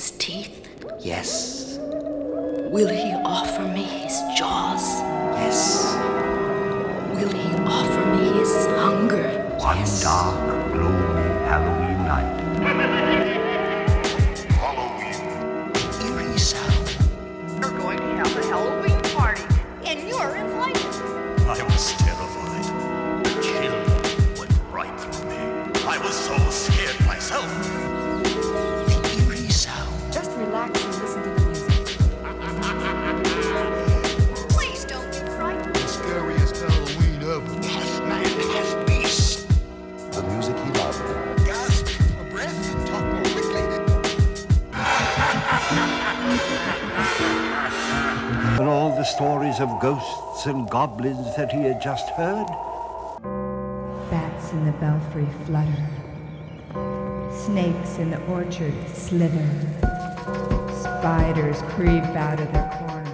his teeth? Yes. Will he goblins that he had just heard? Bats in the belfry flutter. Snakes in the orchard slither. Spiders creep out of their corners.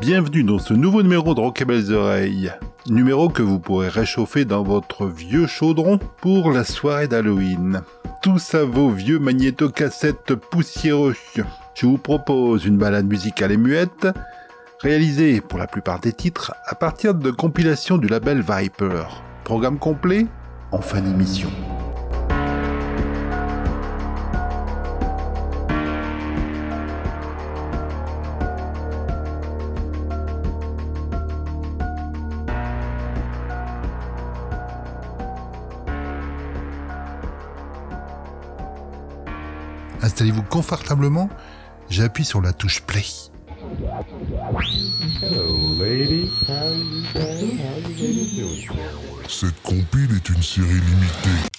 Bienvenue dans ce nouveau numéro de Rock et Belles Oreilles. Numéro que vous pourrez réchauffer dans votre vieux chaudron pour la soirée d'Halloween. Tous à vos vieux magnétocassettes poussiéreux. Je vous propose une balade musicale et muette, réalisée pour la plupart des titres à partir de compilations du label Viper. Programme complet en fin d'émission. Installez-vous confortablement, j'appuie sur la touche play. Cette compile est une série limitée.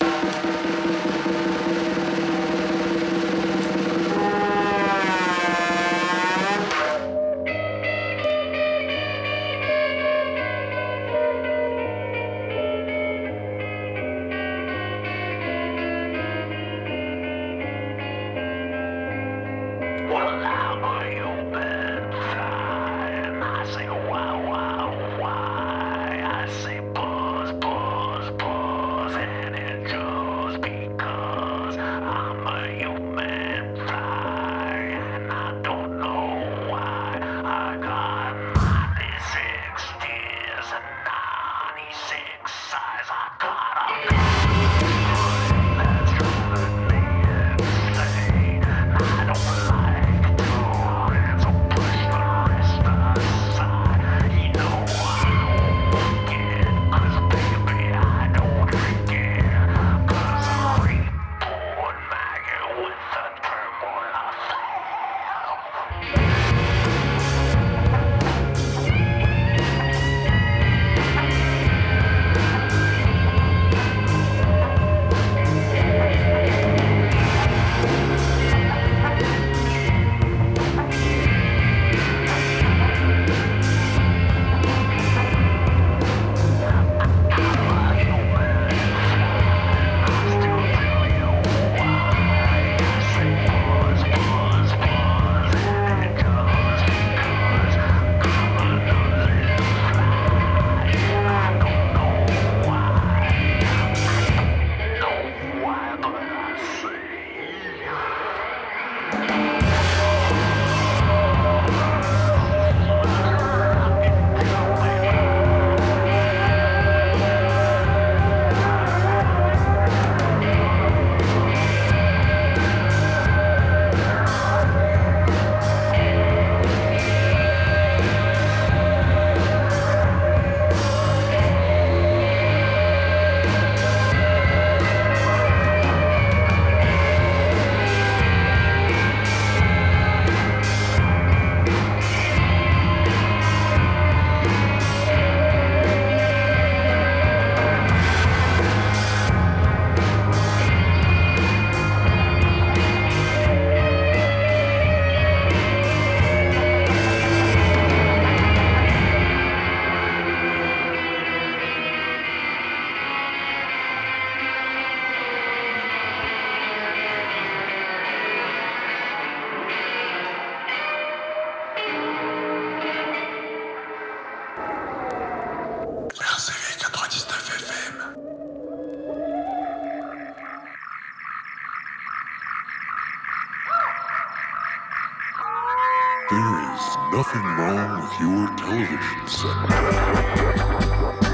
nothing wrong with your television set.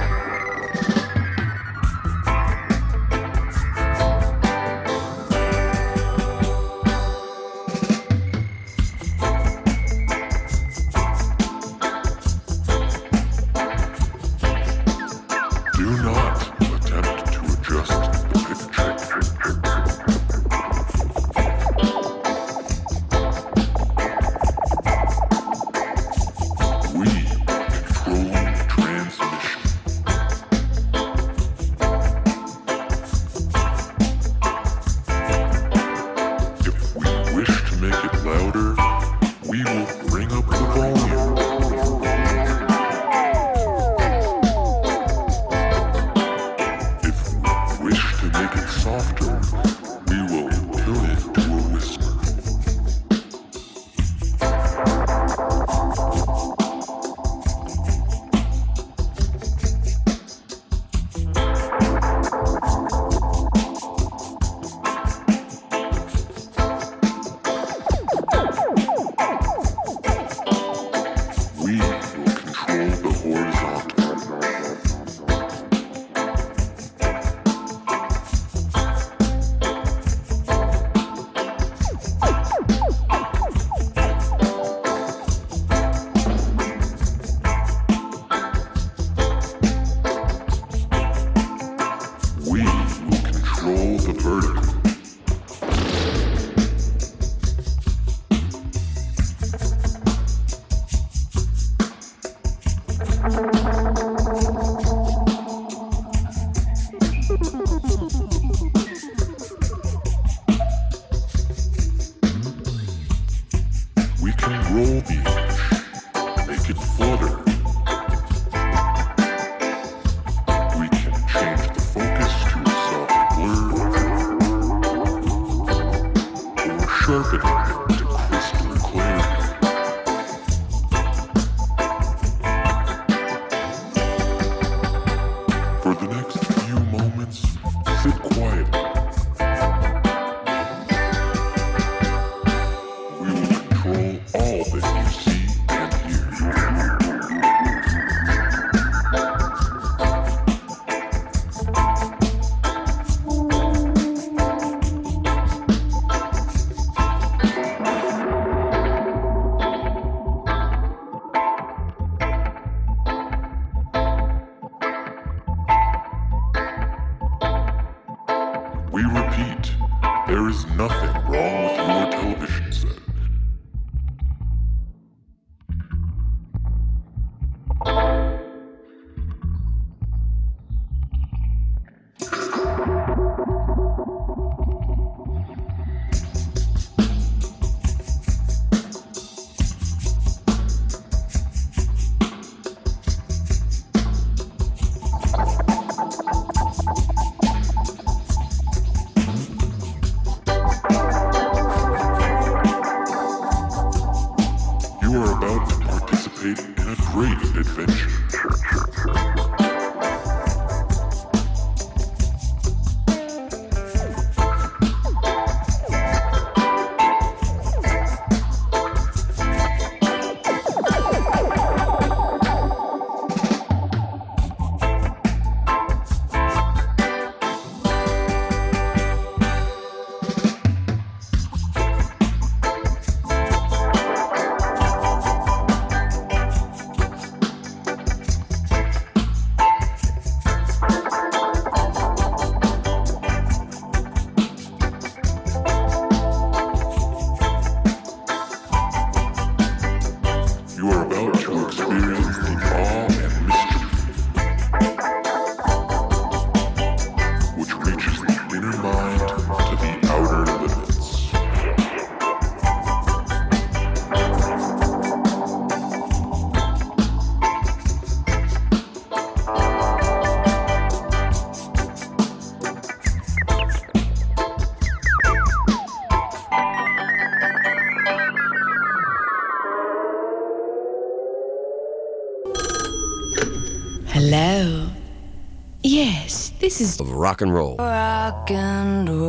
of rock and roll. Rock and roll.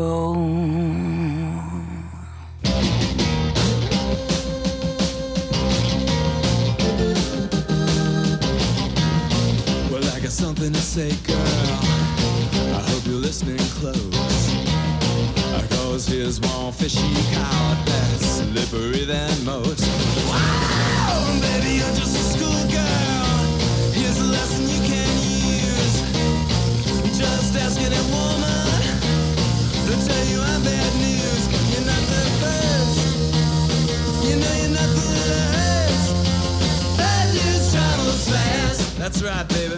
That's right, baby.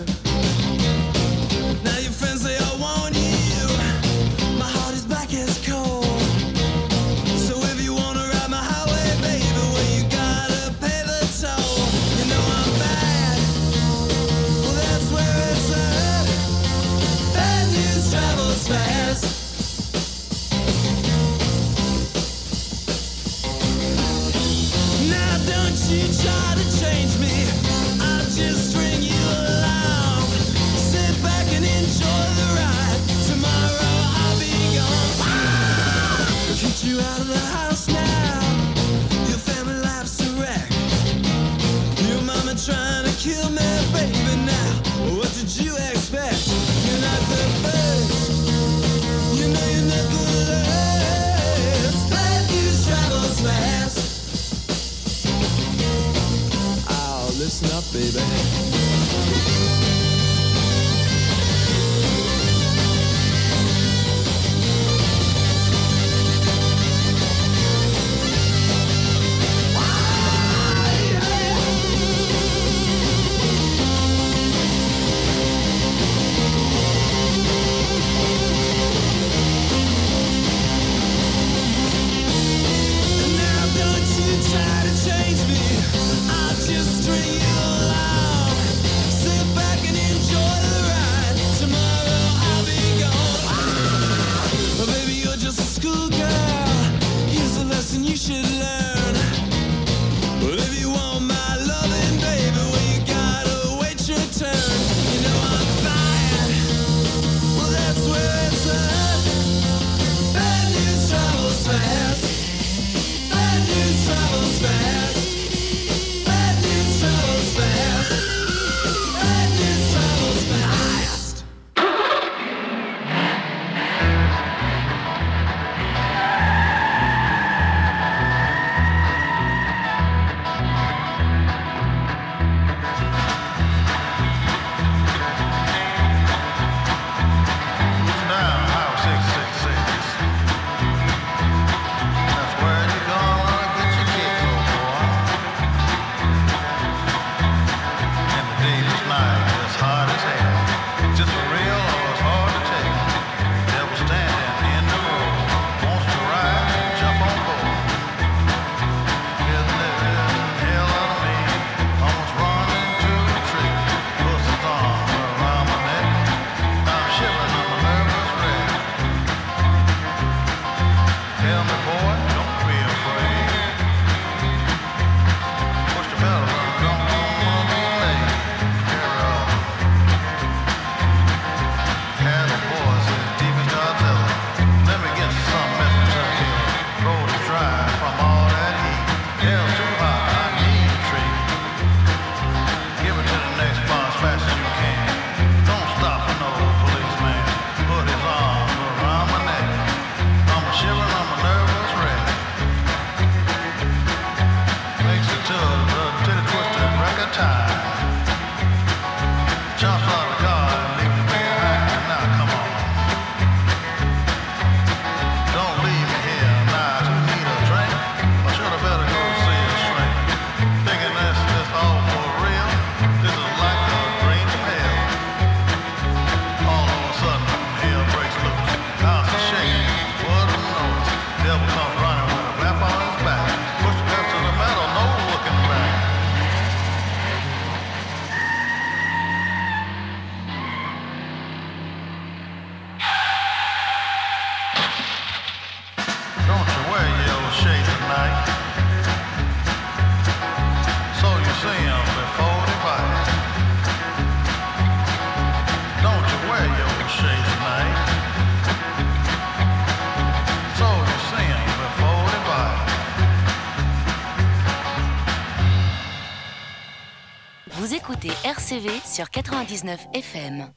Sur 99 FM.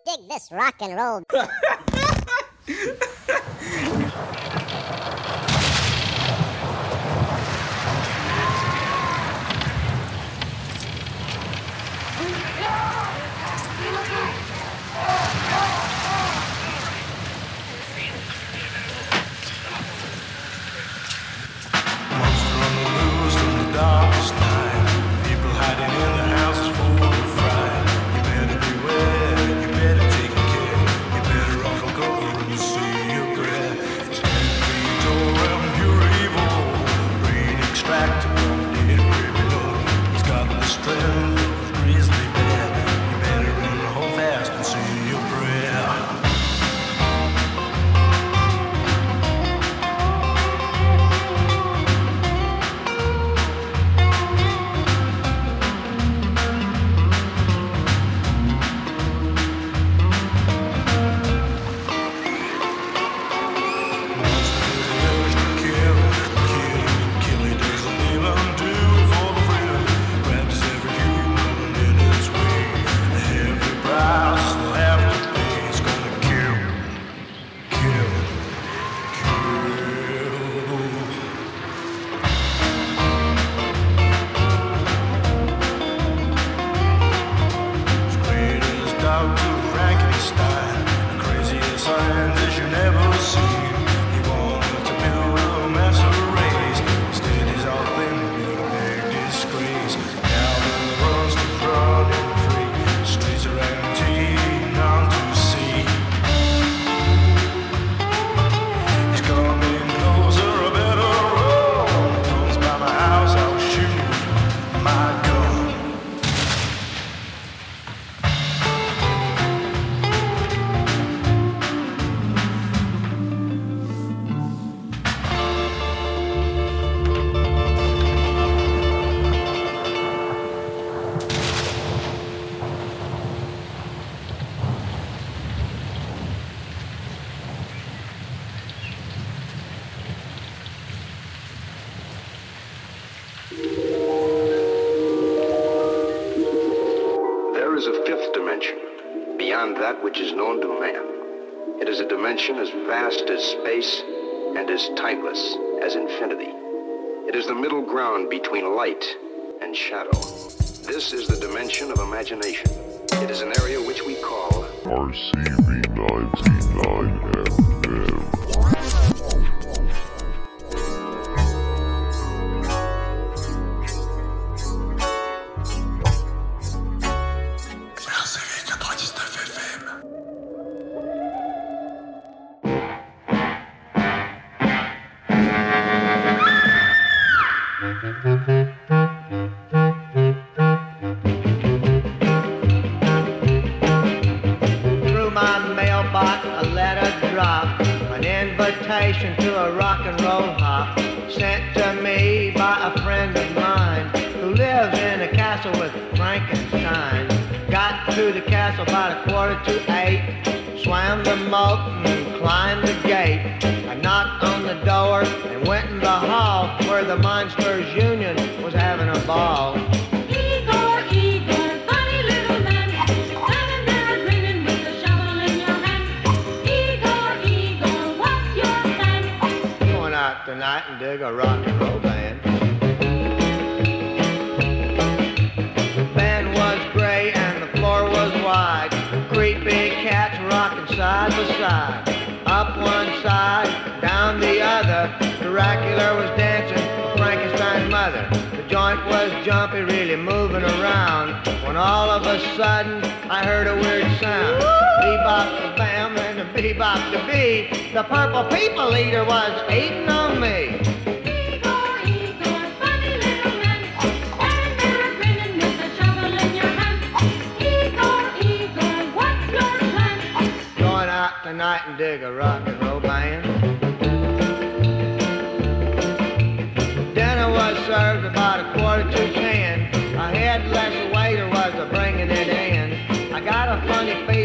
Out tonight and dig a rock and roll band. The band was gray and the floor was wide. Creepy cats rocking side by side. Up one side, down the other. Dracula was dancing with Frankenstein's mother. The joint was jumpy, really moving around. When all of a sudden I heard a weird sound. Bebop bam bebop the bee. The purple people eater was eating on me. Funny little man, with a shovel in your hand. What's your plan? Going out tonight and dig a rock and roll band. Dinner was served about a quarter to ten. A headless waiter was a bringing it in. I got a funny feeling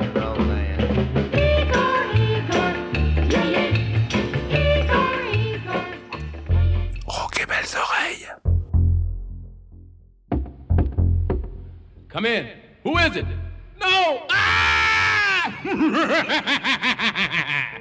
I'm in. Who is it? No! Ah!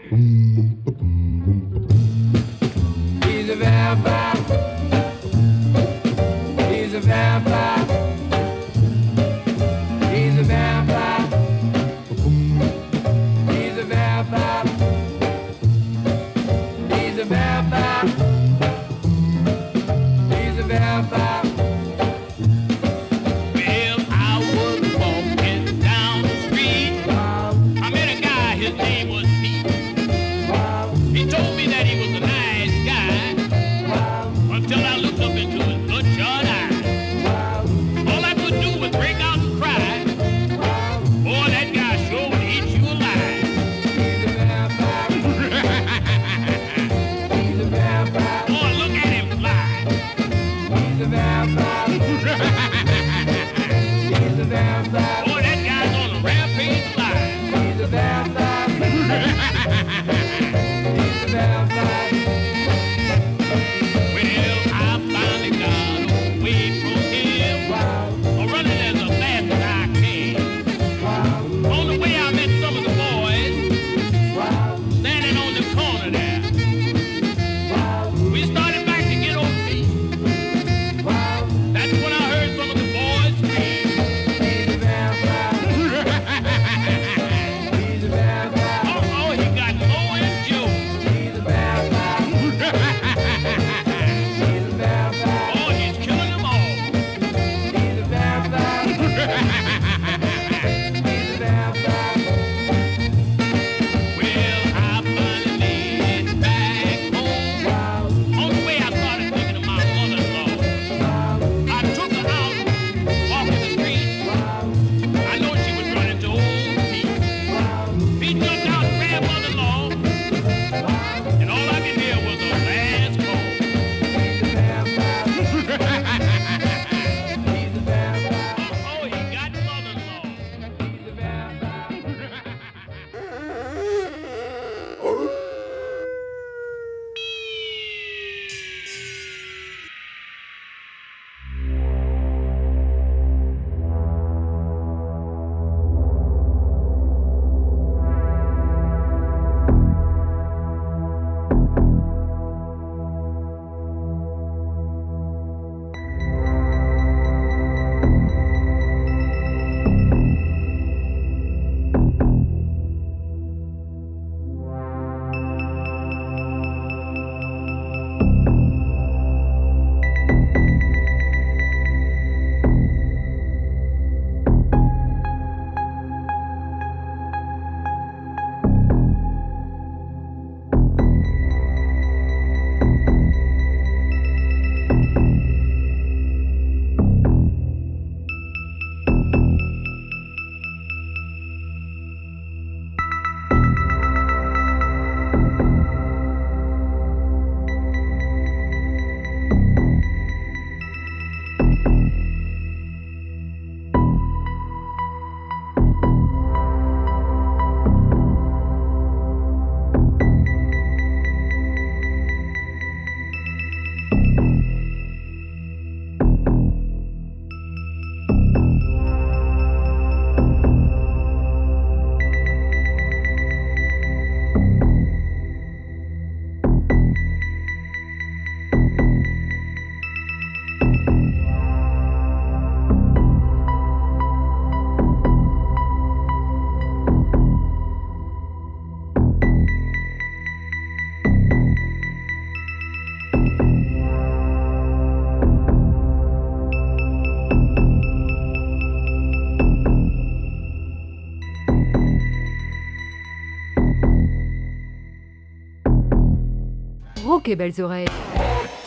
et belles oreilles.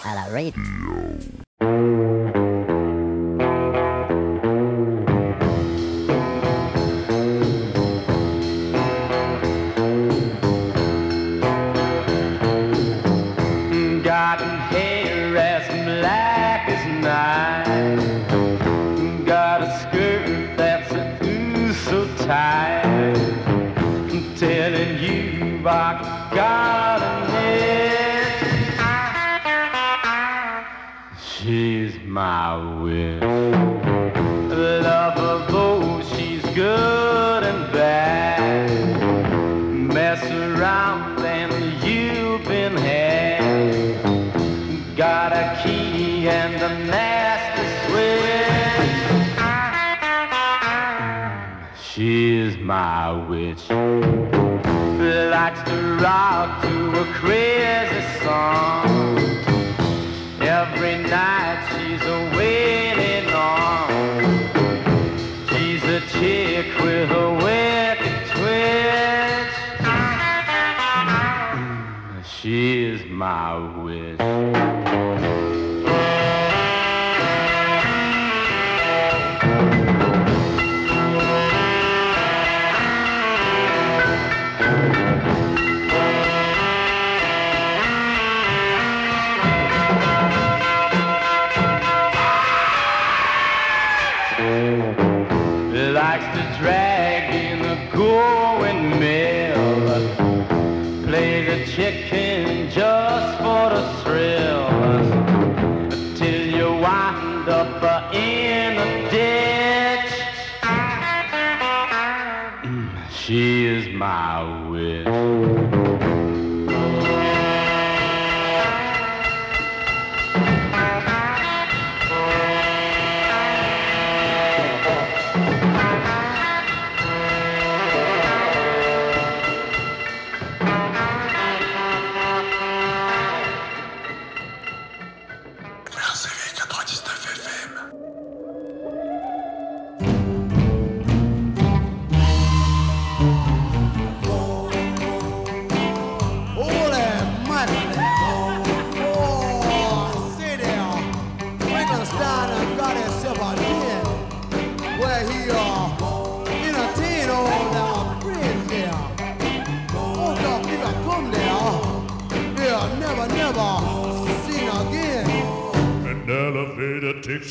À la radio.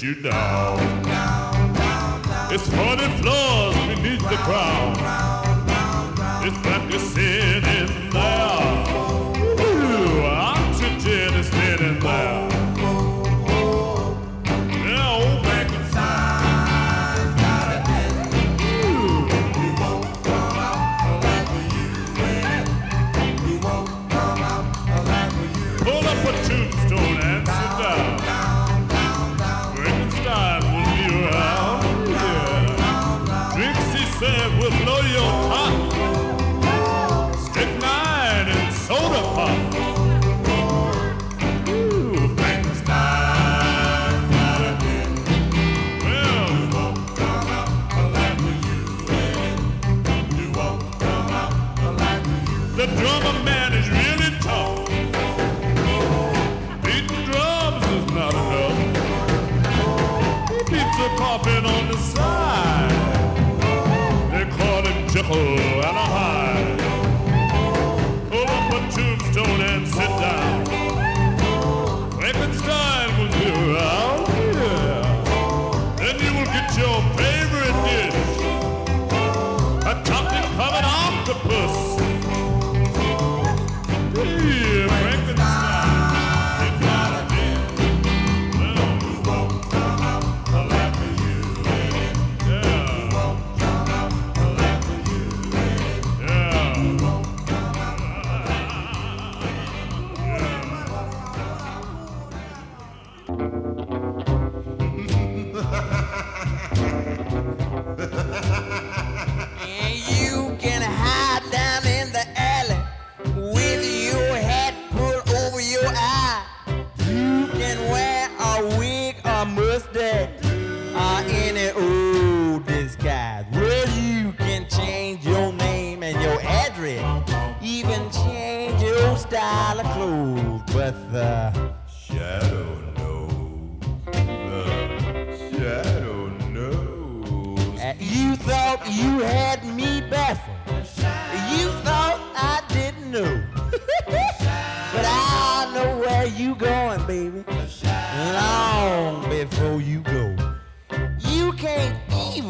you down.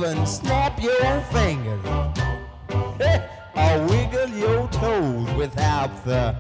and snap your fingers or wiggle your toes without the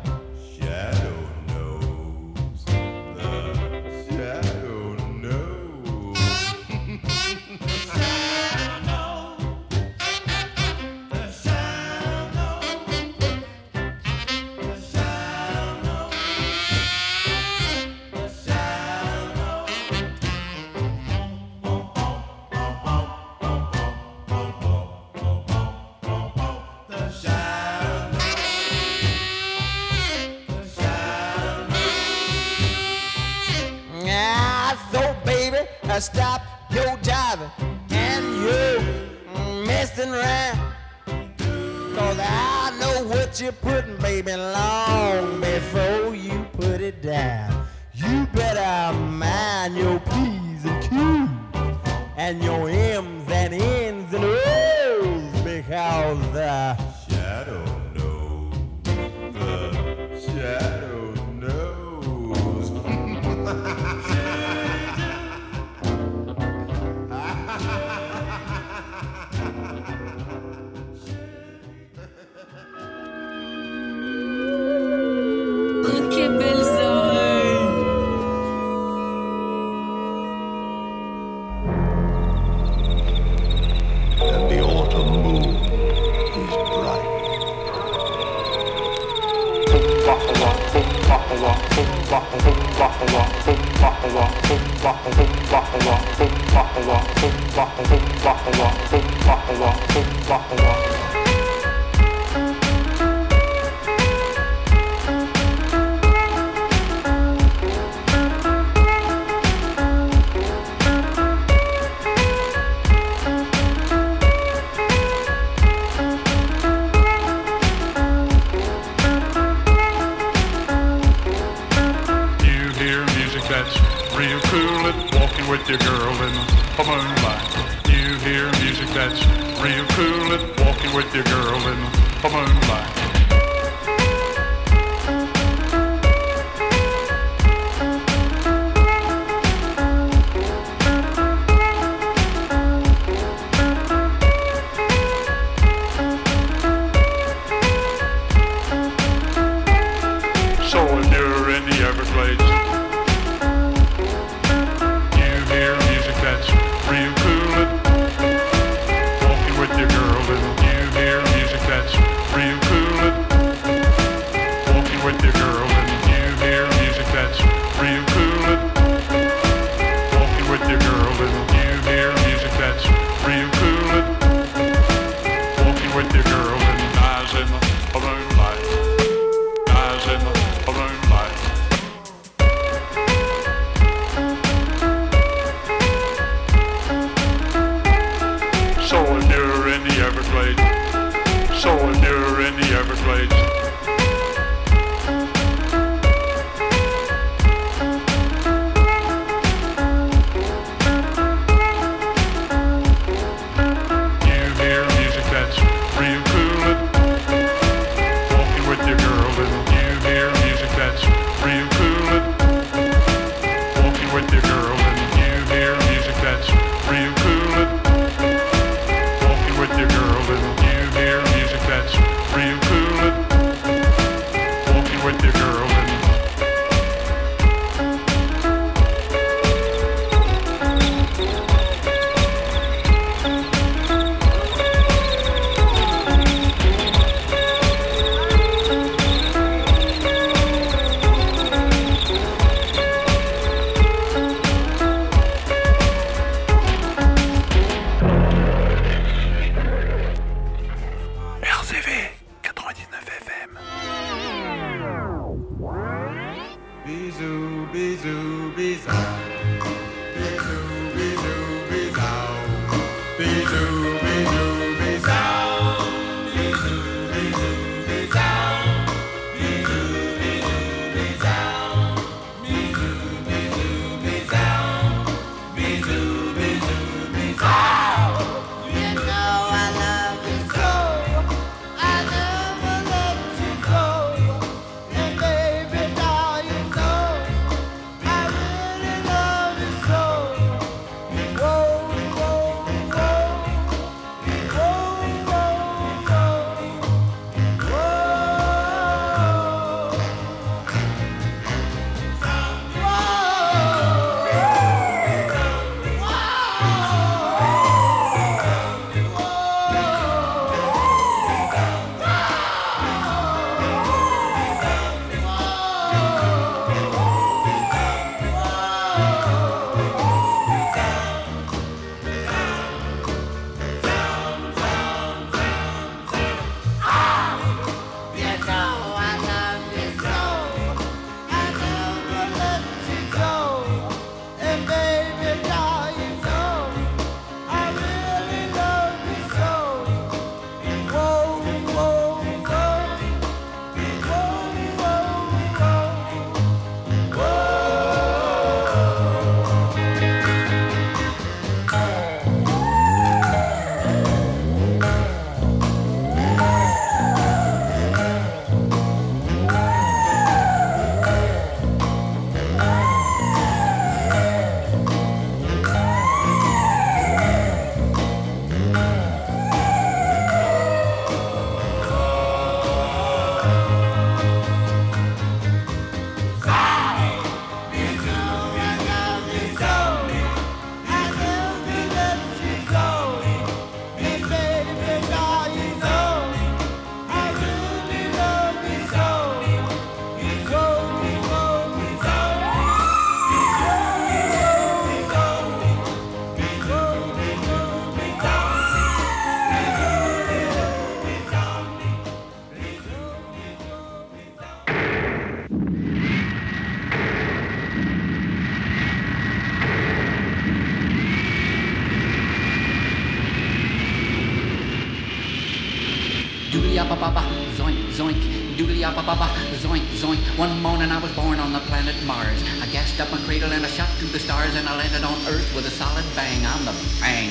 One morning I was born on the planet Mars. I gassed up my cradle and I shot to the stars and I landed on Earth with a solid bang. I'm the fang.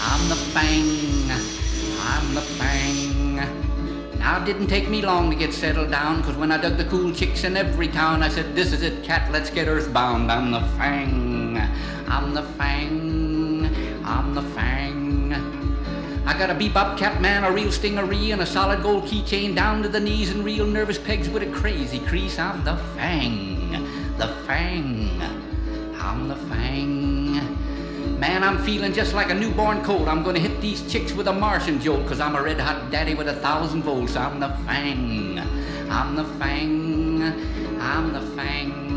I'm the fang. I'm the fang. Now it didn't take me long to get settled down, cause when I dug the cool chicks in every town, I said, This is it, cat, let's get earthbound. I'm the fang. I'm the fang. I got a bebop cap man, a real stingaree, and a solid gold keychain down to the knees, and real nervous pegs with a crazy crease. I'm the fang. The fang. I'm the fang. Man, I'm feeling just like a newborn colt. I'm gonna hit these chicks with a Martian jolt, cause I'm a red hot daddy with a thousand volts. I'm the fang. I'm the fang. I'm the fang.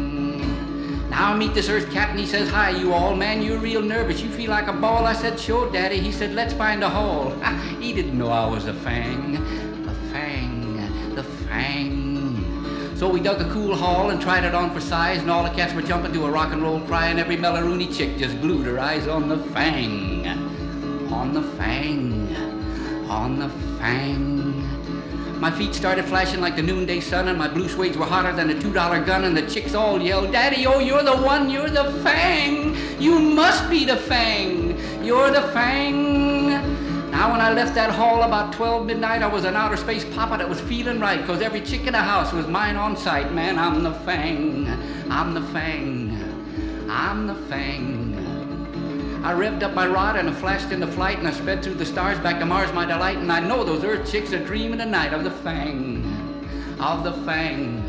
Now I meet this earth cat and he says, Hi, you all. Man, you're real nervous. You feel like a ball. I said, Sure, daddy. He said, Let's find a hall. He didn't know I was a fang. The fang. The fang. So we dug a cool hall and tried it on for size, and all the cats were jumping to a rock and roll cry, and every Mellaroony chick just glued her eyes on the fang. On the fang. On the fang. My feet started flashing like the noonday sun, and my blue suedes were hotter than a two dollar gun, and the chicks all yelled, Daddy, oh, you're the one, you're the fang. You must be the fang. You're the fang. Now, when I left that hall about 12 midnight, I was an outer space papa that was feeling right, cause every chick in the house was mine on sight. Man, I'm the fang. I'm the fang. I'm the fang. I revved up my rod and I flashed into flight and I sped through the stars back to Mars, my delight. And I know those earth chicks are dreaming tonight of the fang, of the fang,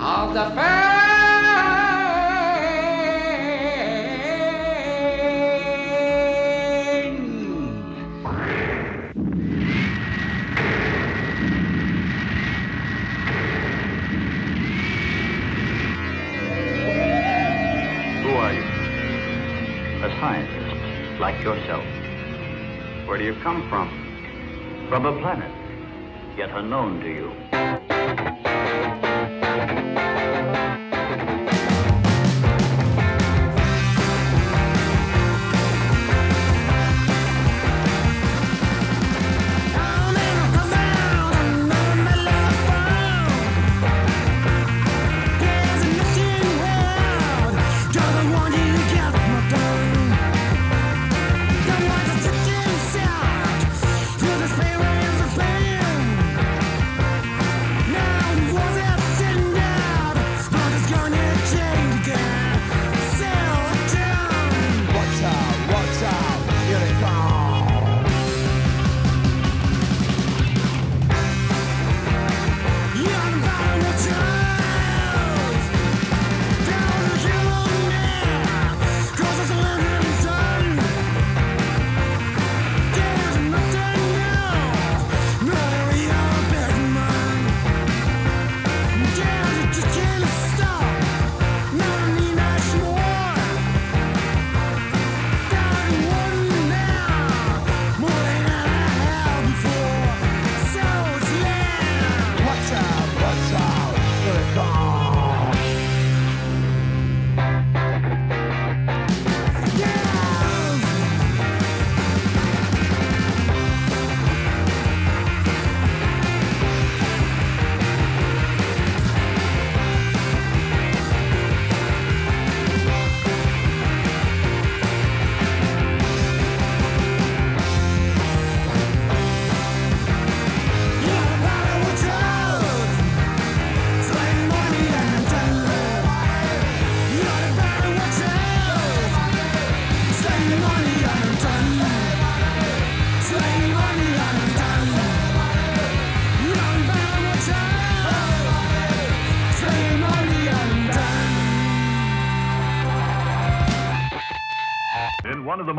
of the fang. Scientist, like yourself. Where do you come from? From a planet, yet unknown to you.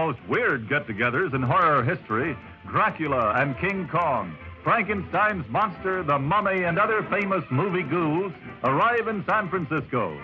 Most weird get togethers in horror history, Dracula and King Kong, Frankenstein's monster, the mummy, and other famous movie ghouls arrive in San Francisco.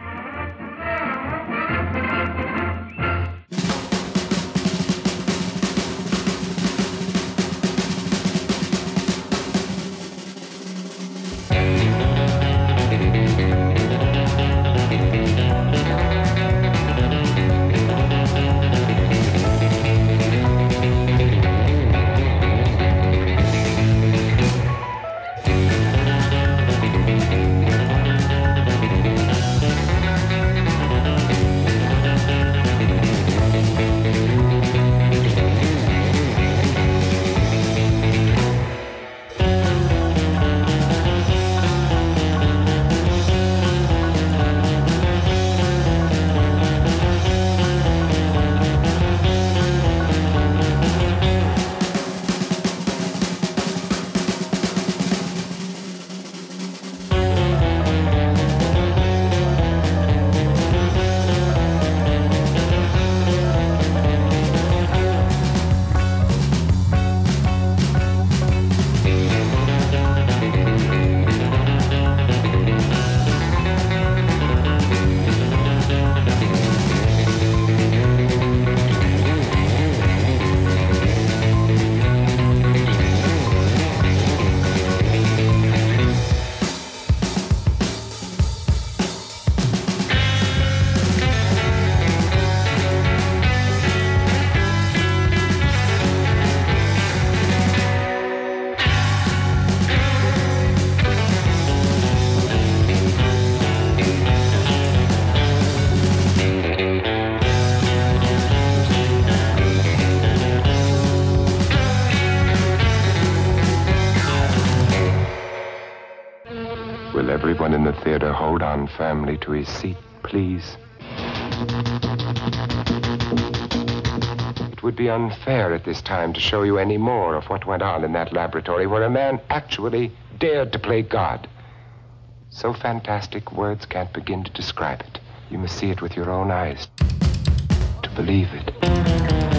to his seat, please? It would be unfair at this time to show you any more of what went on in that laboratory where a man actually dared to play God. So fantastic, words can't begin to describe it. You must see it with your own eyes to believe it.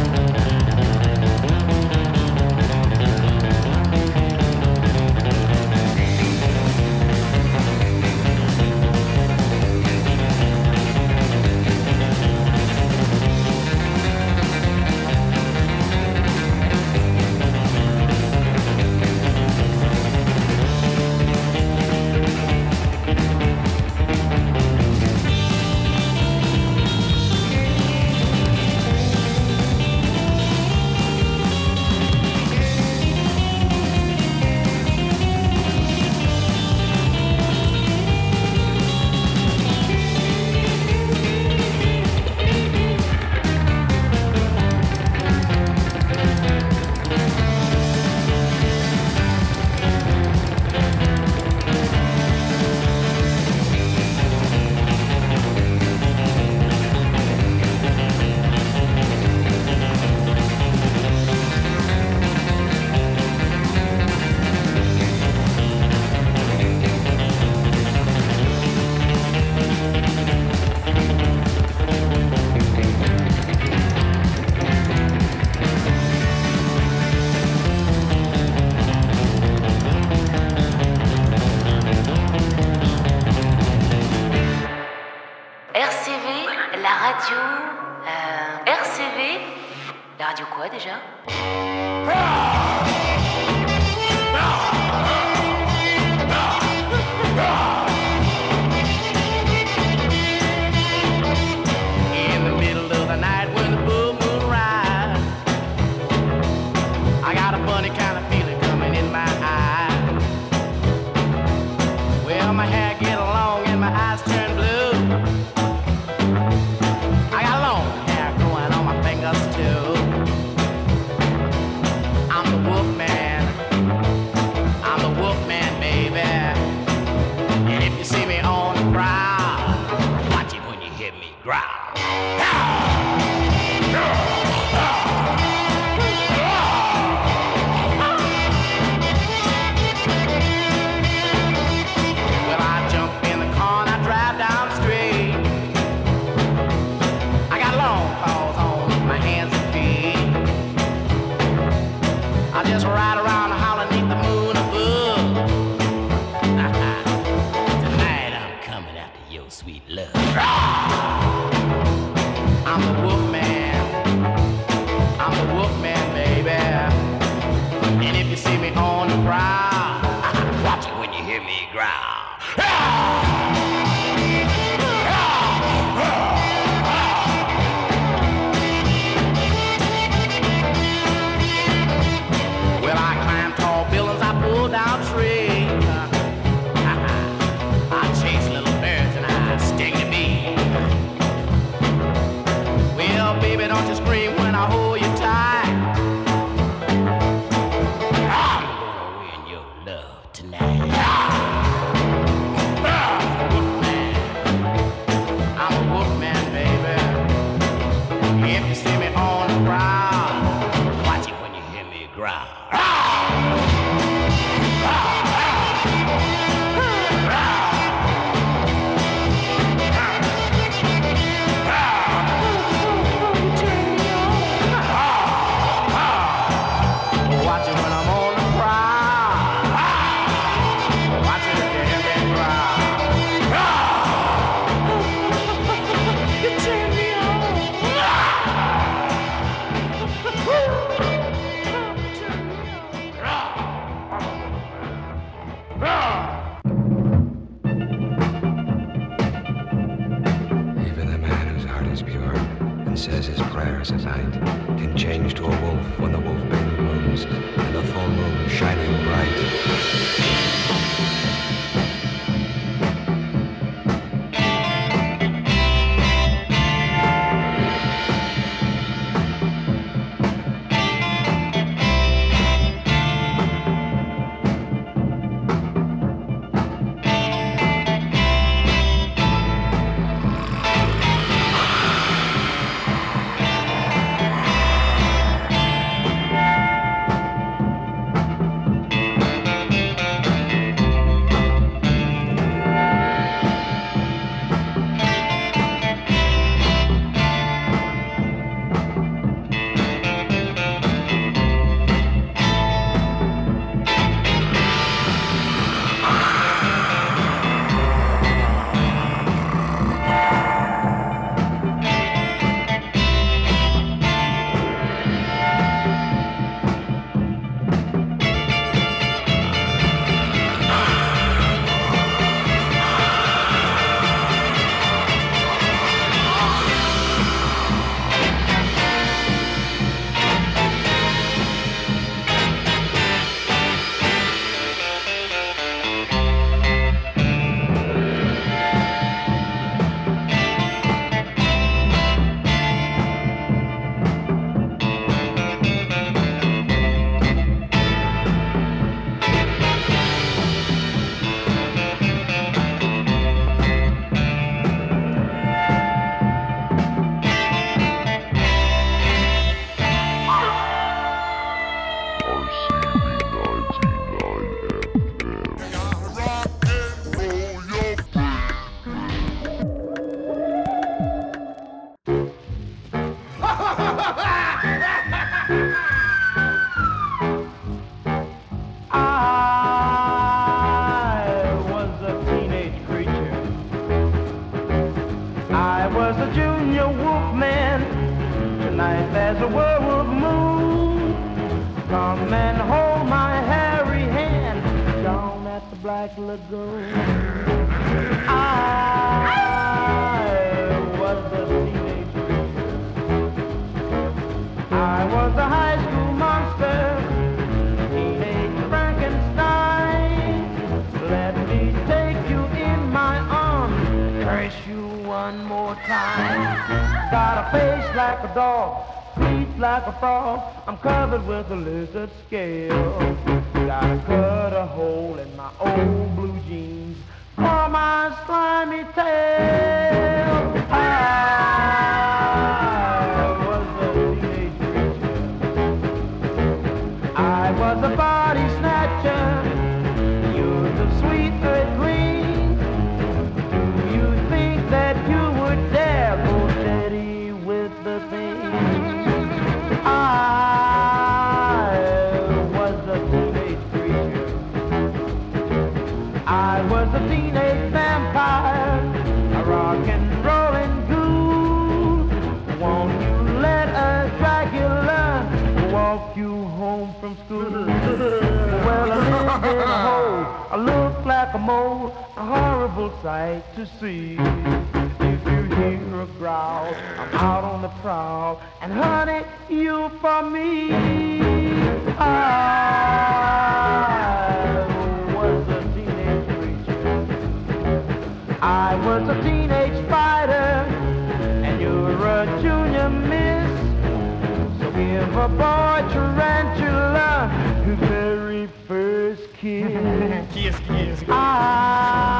I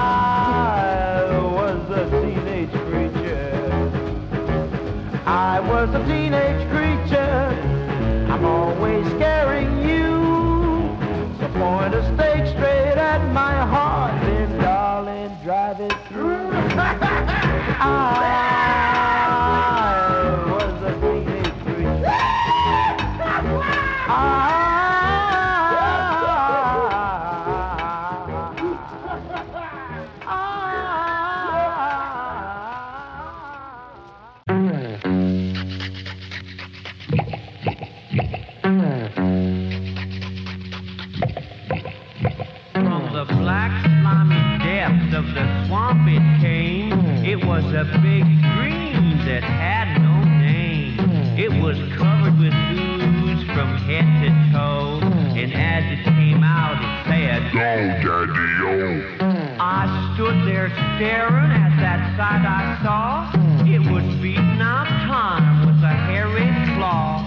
staring at that sight I saw. It was beating up time with a hairy claw.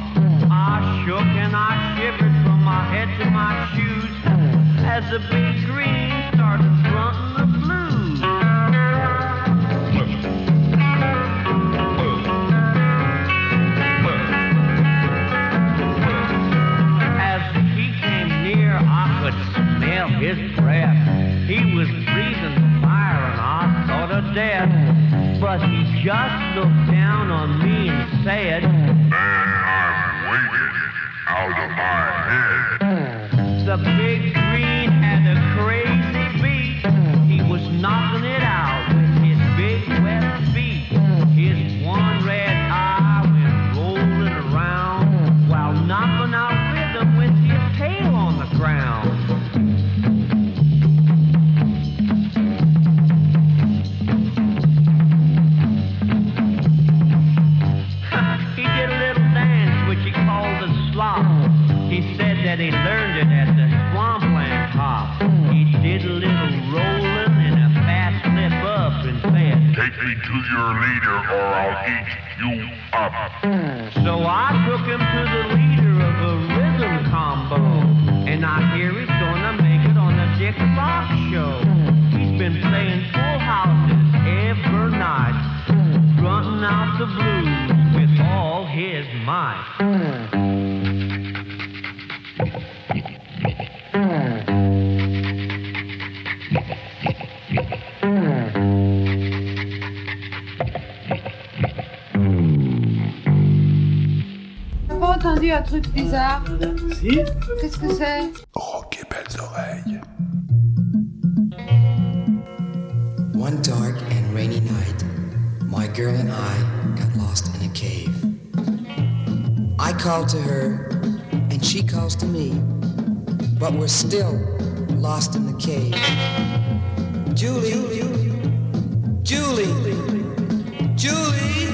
I shook and I shivered from my head to my shoes as the just looked down on me and said, Man, I'm waking out of my head. The big green Mm-hmm. entendu un truc bizarre Si Qu'est-ce que c'est oh, belles oreilles. One dark and rainy night, my girl and I got lost in a cave. I called to her, and she calls to me, but we're still lost in the cave. Julie, Julie, Julie, Julie.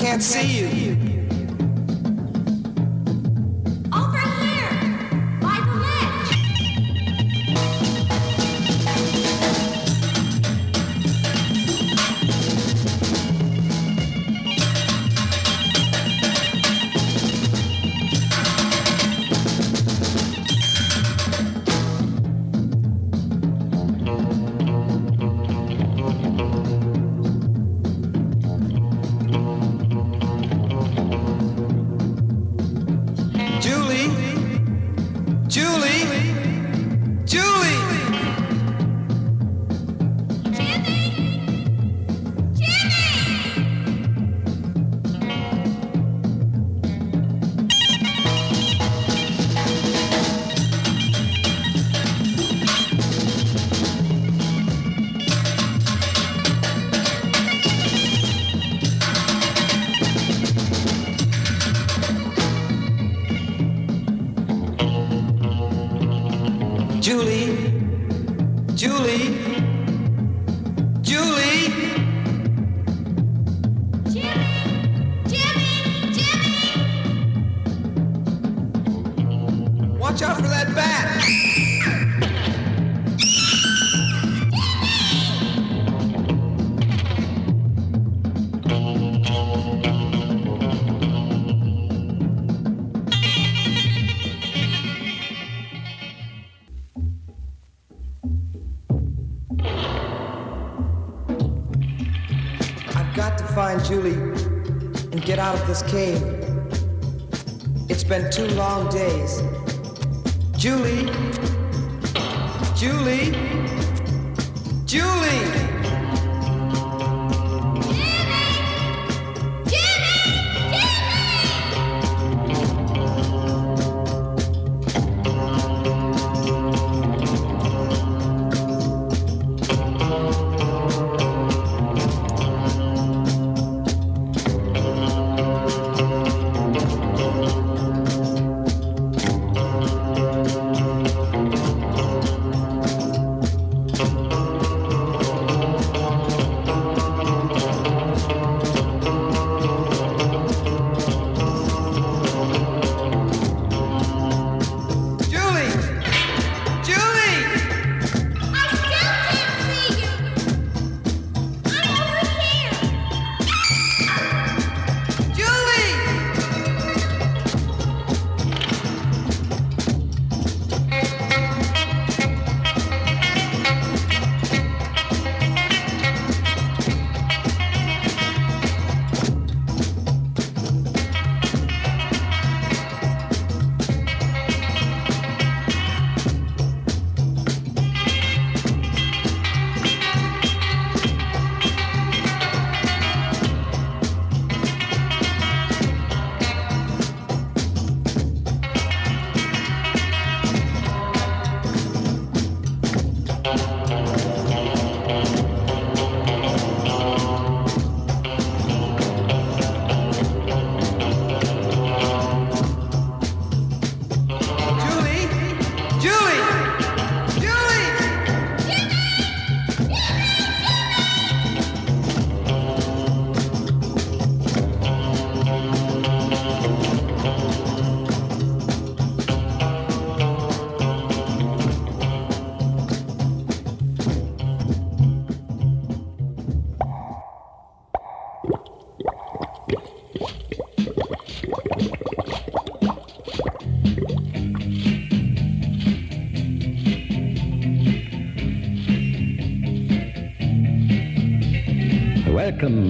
Can't see you. Cave. It's been two long days. Julie, Julie. Julie,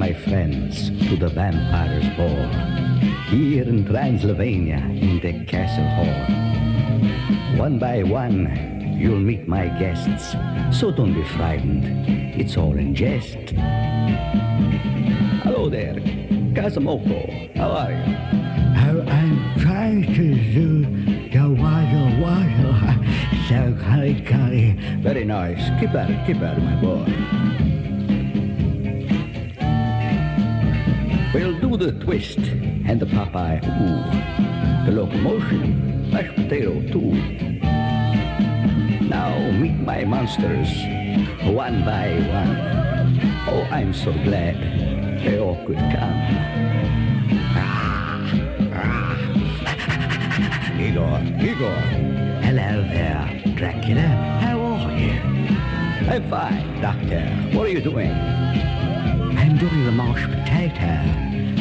my friends, to the Vampire's Ball, here in Transylvania, in the Castle Hall. One by one, you'll meet my guests. So don't be frightened. It's all in jest. Hello there, Kazamoko. How are you? Oh, I'm trying to do the waddle waddle. So curry curry. Very nice. Keep at it, keep at it, my boy. We'll do the twist and the Popeye ooh. The locomotion, mashed potato too. Now meet my monsters, one by one. Oh, I'm so glad they all could come. Igor, Igor. Hello there, Dracula. How are you? I'm fine, Doctor. What are you doing? I'm doing the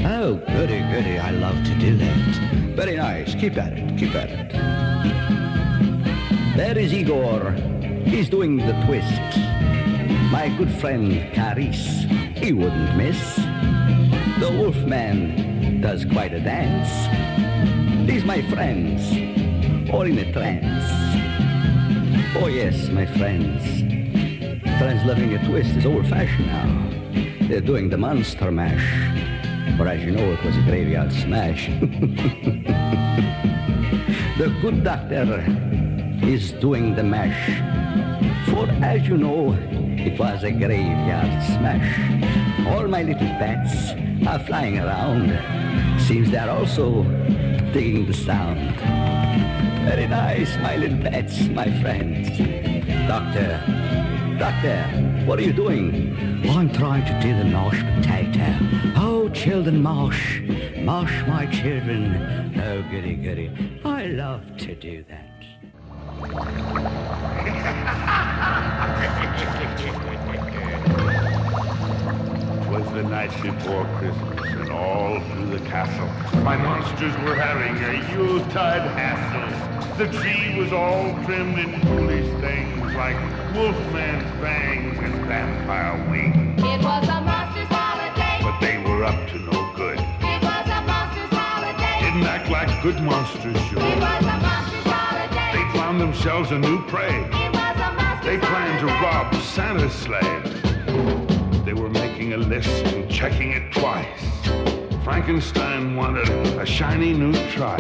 Oh, goody, goody. I love to do that. Very nice. Keep at it. Keep at it. There is Igor. He's doing the twist. My good friend Caris. He wouldn't miss. The Wolfman does quite a dance. These my friends, all in a trance. Oh yes, my friends. Friends loving a twist is old-fashioned now. They're doing the monster mash. Or as you know, it was a graveyard smash. the good doctor is doing the mash. For as you know, it was a graveyard smash. All my little pets are flying around. Seems they're also digging the sound. Very nice, my little pets, my friends. Doctor, doctor, what are you doing? Well, I'm trying to do the mashed potato. Oh, children, mash. Mash, my children. Oh, goody, goody. I love to do that. Twas the night before Christmas, and all through the castle, my monsters were having a Yuletide hassle. The tree was all trimmed in foolish things like wolfman's fangs and vampire wings. It was a monster's holiday. But they were up to no good. It was a monster's holiday. Didn't act like good monsters should. It was a monster's holiday. They found themselves a new prey. It was a monster's They planned to rob Santa's sleigh. They were making a list and checking it twice. Frankenstein wanted a shiny new trike,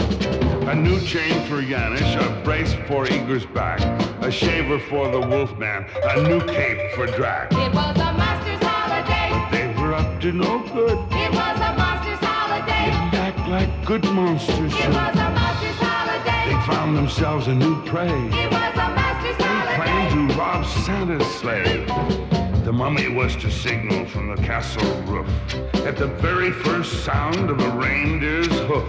a new chain for Yanish, a brace for Igor's back, a shaver for the Wolfman, a new cape for Drac. It was a monster's holiday. They were up to no good. It was a monster's holiday. Didn't act like good monsters It should. was a monster's holiday. They found themselves a new prey. It was a monster's holiday. They planned to rob Santa's sleigh. The mummy was to signal from the castle roof at the very first sound of a reindeer's hoof.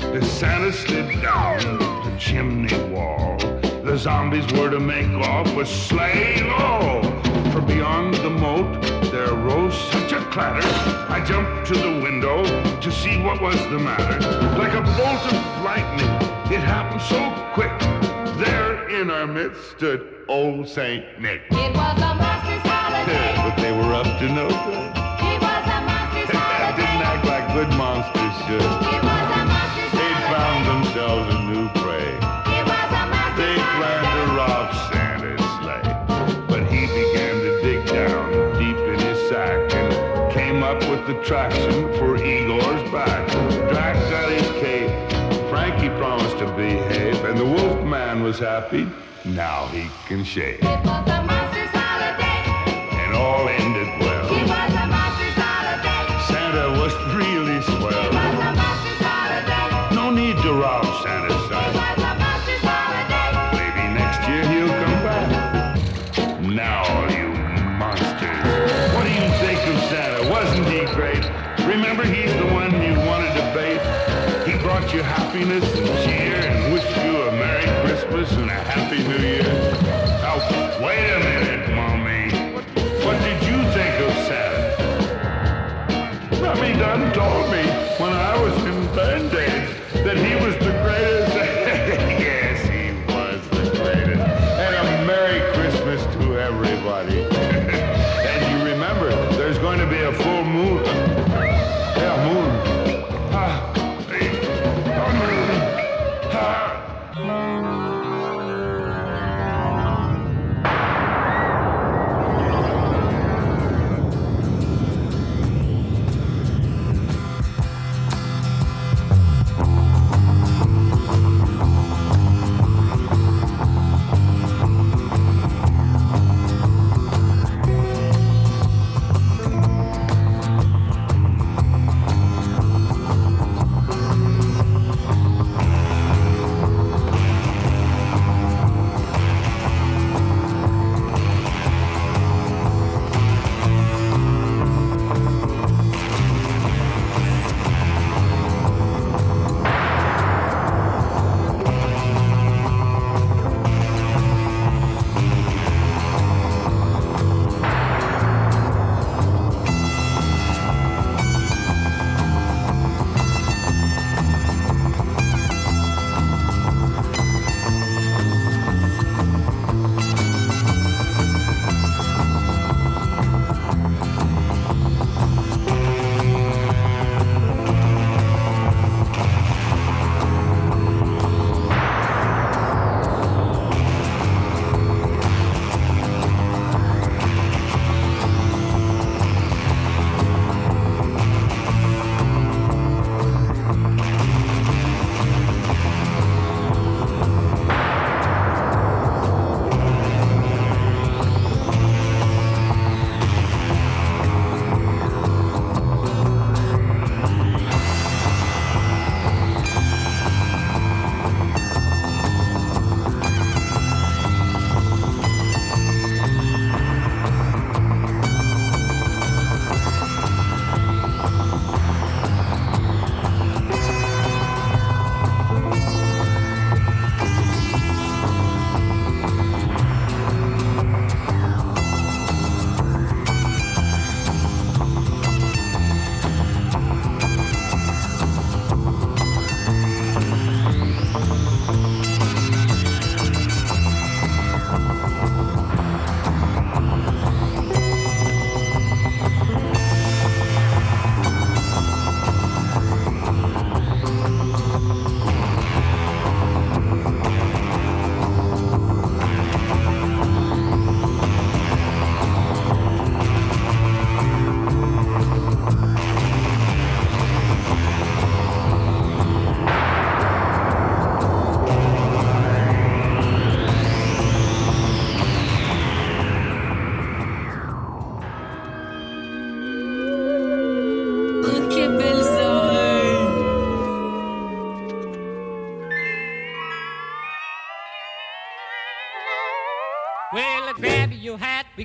The Santa slid down the chimney wall. The zombies were to make off with sleigh all. For beyond the moat there rose such a clatter. I jumped to the window to see what was the matter. Like a bolt of lightning, it happened so quick. There in our midst stood old Saint Nick. It was a holiday. But they were up to no good. It was a monster's holiday. Didn't act like good monsters should. It was a monster's They found themselves a new prey. It was a monster's They planned to rob Santa's sleigh. But he began to dig down deep in his sack and came up with the traction for Igor's back. Drac got his cape. Frankie promised to behave, and the Wolfman was happy. Now he can shave. All ended well.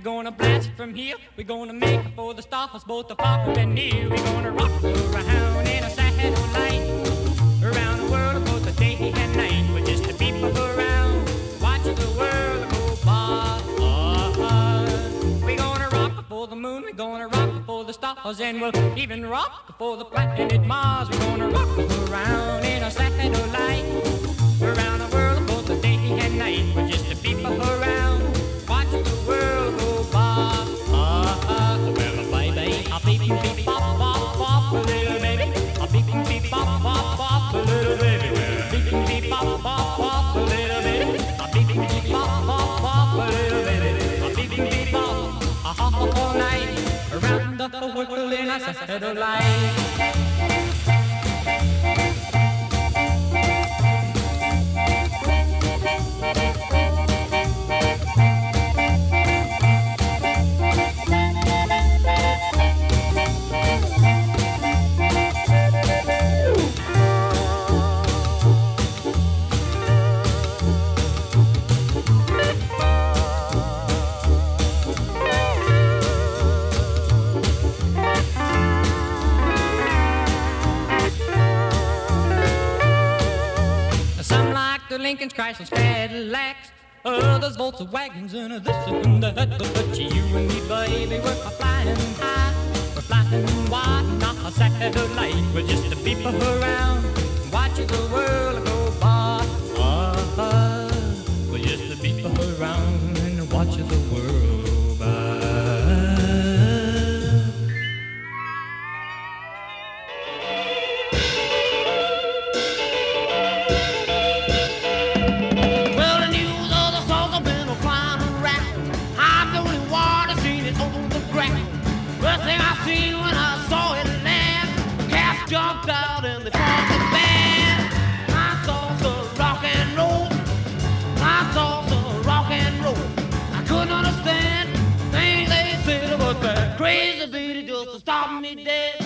We're gonna blast from here. We're gonna make for the stars, both the far and near. We're gonna rock around in a satellite. Around the world, both the day and night. We're just the people around, watching the world go by. We're gonna rock for the moon. We're gonna rock for the stars, and we'll even rock for the planet Mars. We're gonna rock around in a satellite. Around the world in a head of light. Lincolns, Chrysler's, Cadillacs. Others Volkswagens and this and that. But you and me, baby, we're flying high. We're flying wide, not a satellite. We're just a people around, watching the world go by. Uh-huh. We're just a people around and watching the world. Dead.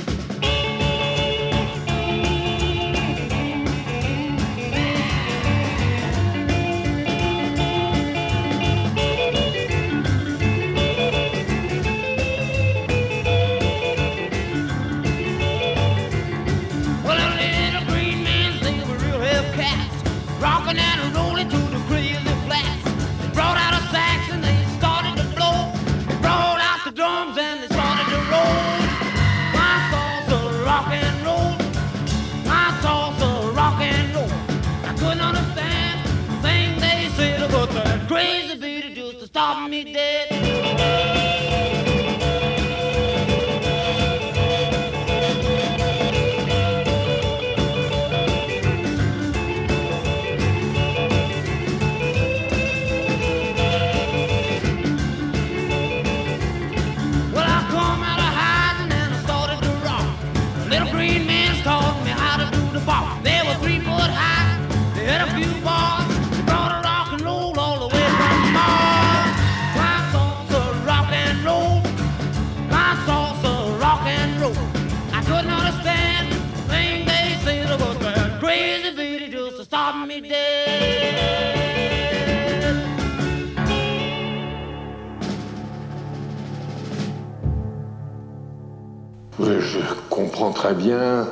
On comprend très bien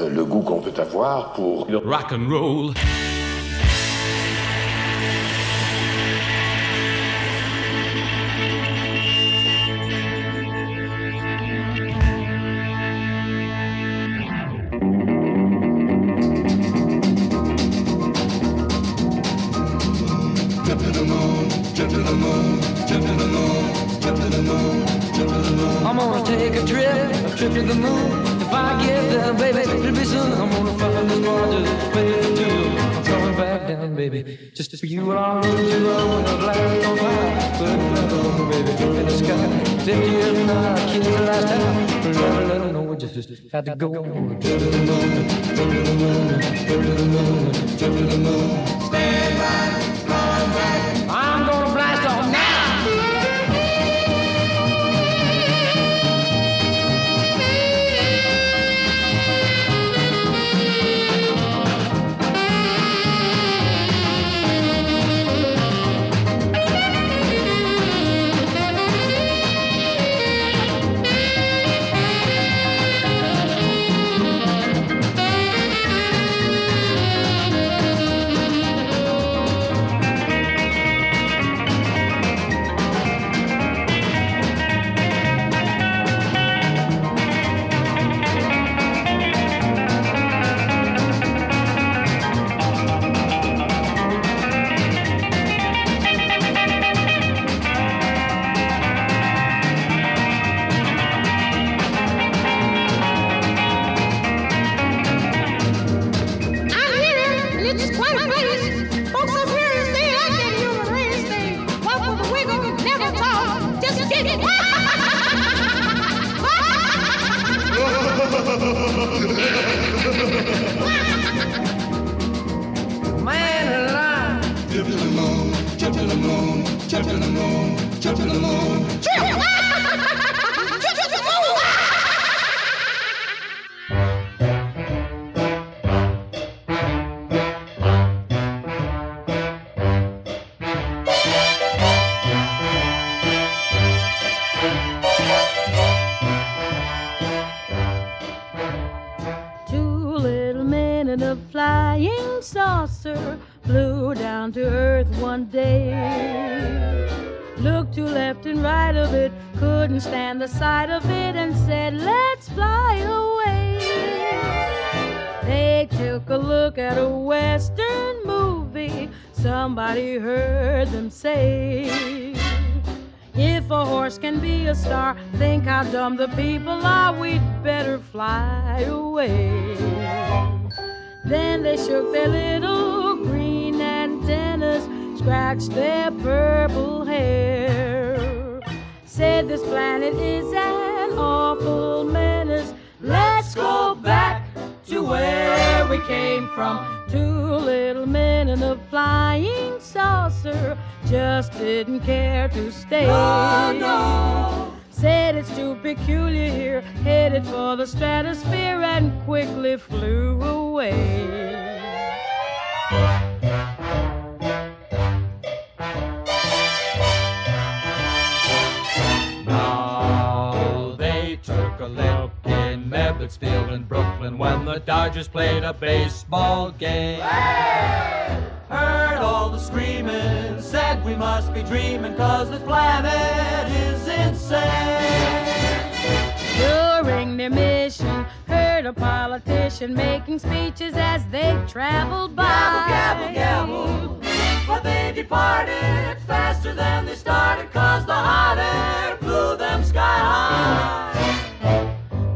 euh, le goût qu'on peut avoir pour le rock and roll. gotta go. Saucer flew down to earth one day. Looked to left and right of it, couldn't stand the sight of it, and said, Let's fly away. They took a look at a western movie, somebody heard them say. If a horse can be a star, think how dumb the people are. We'd better fly away. Then they shook their little green antennas, scratched their purple hair. Said this planet is an awful menace. Let's go back to where we came from. Two little men in a flying saucer just didn't care to stay. Oh, no, no. Said it's too peculiar here, headed for the stratosphere and quickly flew away. Now they took a look in Ebbets Field in Brooklyn when the Dodgers played a baseball game. Heard all the screaming, said we must be dreaming cause this planet is insane. During their mission, heard a politician making speeches as they traveled by. Gabble, gabble, gabble. But they departed faster than they started cause the hot air blew them sky high.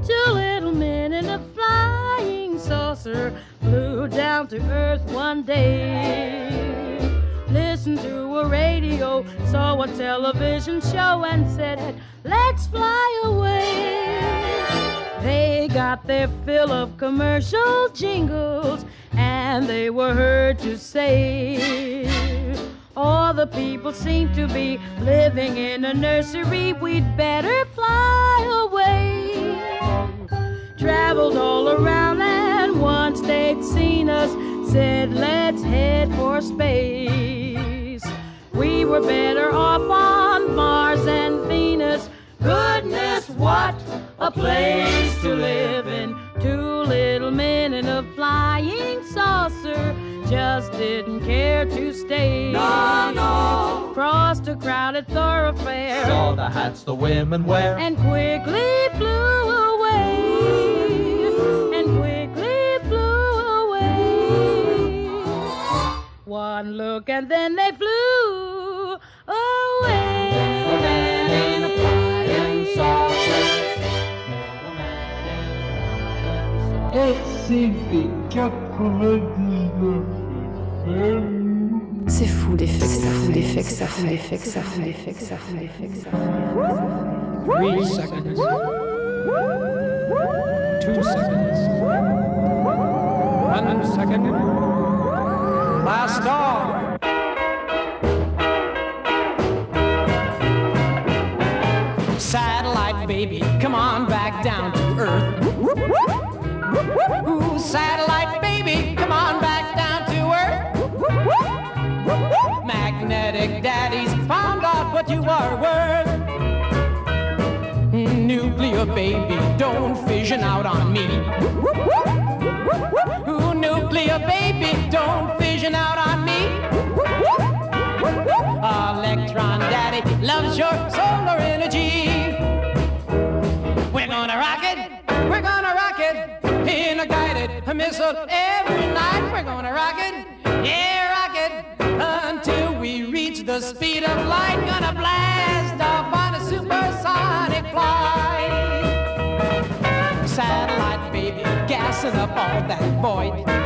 Two little men in a flying saucer flew down to earth one day. Listened to a radio, saw a television show, and said, Let's fly away. They got their fill of commercial jingles, and they were heard to say, All the people seem to be living in a nursery, we'd better fly away traveled all around seen us said let's head for space. We were better off on mars and venus. Goodness what a place to live in. Two little men in a flying saucer just didn't care to stay. No, no. crossed a crowded thoroughfare. Saw the hats the women wear. and quickly flew One look and then they flew away. RCV 99 C'est fou l'effet que ça fait, l'effet que ça fait, l'effet que ça fait, l'effet que ça fait, l'effet que ça fait. Three seconds. Two seconds. One second. Last call. Satellite baby, come on back down to earth. Ooh, satellite baby, come on back down to earth. Magnetic daddies found out what you are worth. Nuclear baby, don't fission out on me. Ooh, nuclear baby, don't fission out on me. Electron daddy loves your solar energy. We're gonna rock it, we're gonna rock it in a guided missile every night. We're gonna rock it, yeah, rock it until we reach the speed of light. Gonna blast off on a supersonic flight. Satellite baby, gassing up all that void.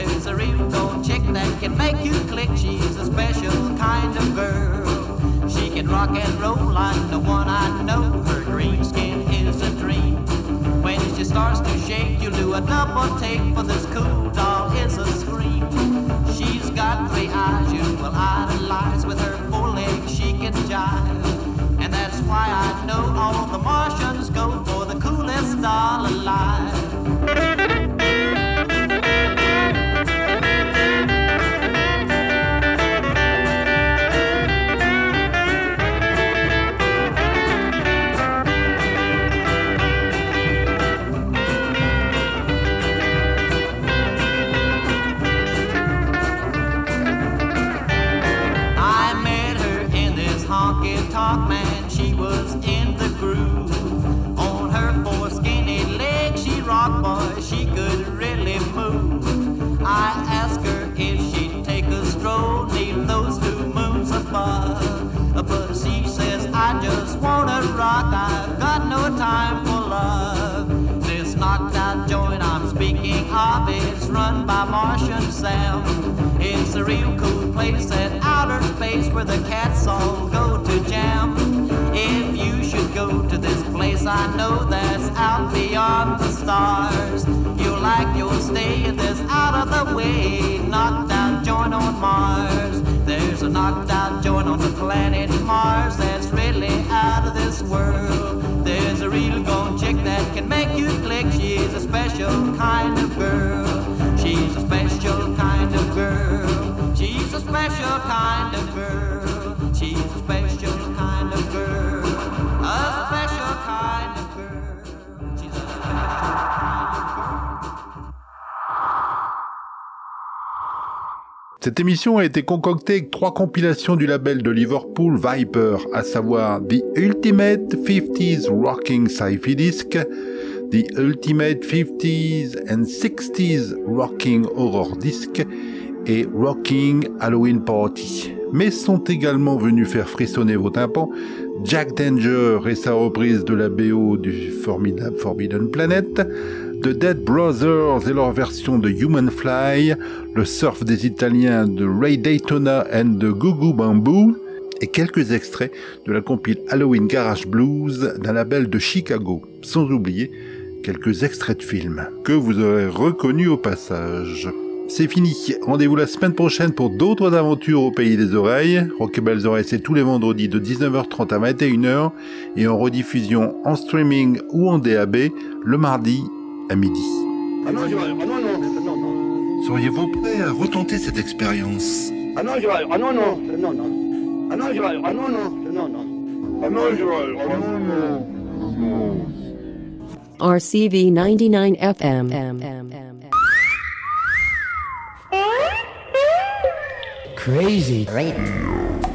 that can make you click. She's a special kind of girl. She can rock and roll like the one I know. Her green skin is a dream. When she starts to shake, you do a double take for this cool doll is a scream. She's got three eyes you will idolize. With her four legs, she can jive. And that's why I know all the Martians go for the coolest doll alive. Run by Martian Sam. It's a real cool place at outer space where the cats all go to jam. If you should go to this place, I know that's out beyond the stars. You'll like your stay in this out of the way knocked out joint on Mars. There's a knocked out joint on the planet Mars that's really out of this world. There's a real gone chick that can make you click. She's a special kind of girl. Cette émission a été concoctée avec trois compilations du label de Liverpool Viper, à savoir The Ultimate 50s Rocking Sci-Fi Disc, The Ultimate 50s and 60s Rocking Horror Disc et Rocking Halloween Party. Mais sont également venus faire frissonner vos tympans Jack Danger et sa reprise de la BO du formidable Forbidden Planet, The Dead Brothers et leur version de Human Fly, le surf des Italiens de Ray Daytona and the Goo Bamboo, et quelques extraits de la compile Halloween Garage Blues d'un label de Chicago, sans oublier quelques extraits de films que vous aurez reconnus au passage. C'est fini, rendez-vous la semaine prochaine pour d'autres aventures au pays des oreilles. Rockabelles Oreilles, c'est tous les vendredis de 19h30 à 21h et en rediffusion en streaming ou en DAB le mardi à midi. Ah non, je vais- ah non, non, non, non. Seriez-vous prêt à retenter cette expérience? Ah non, je vais- ah non, non, non, non. Ah non, je vais- ah non, non, non, non. Ah non, je vais- ah non, non. RCV 99 FM. Crazy. Right.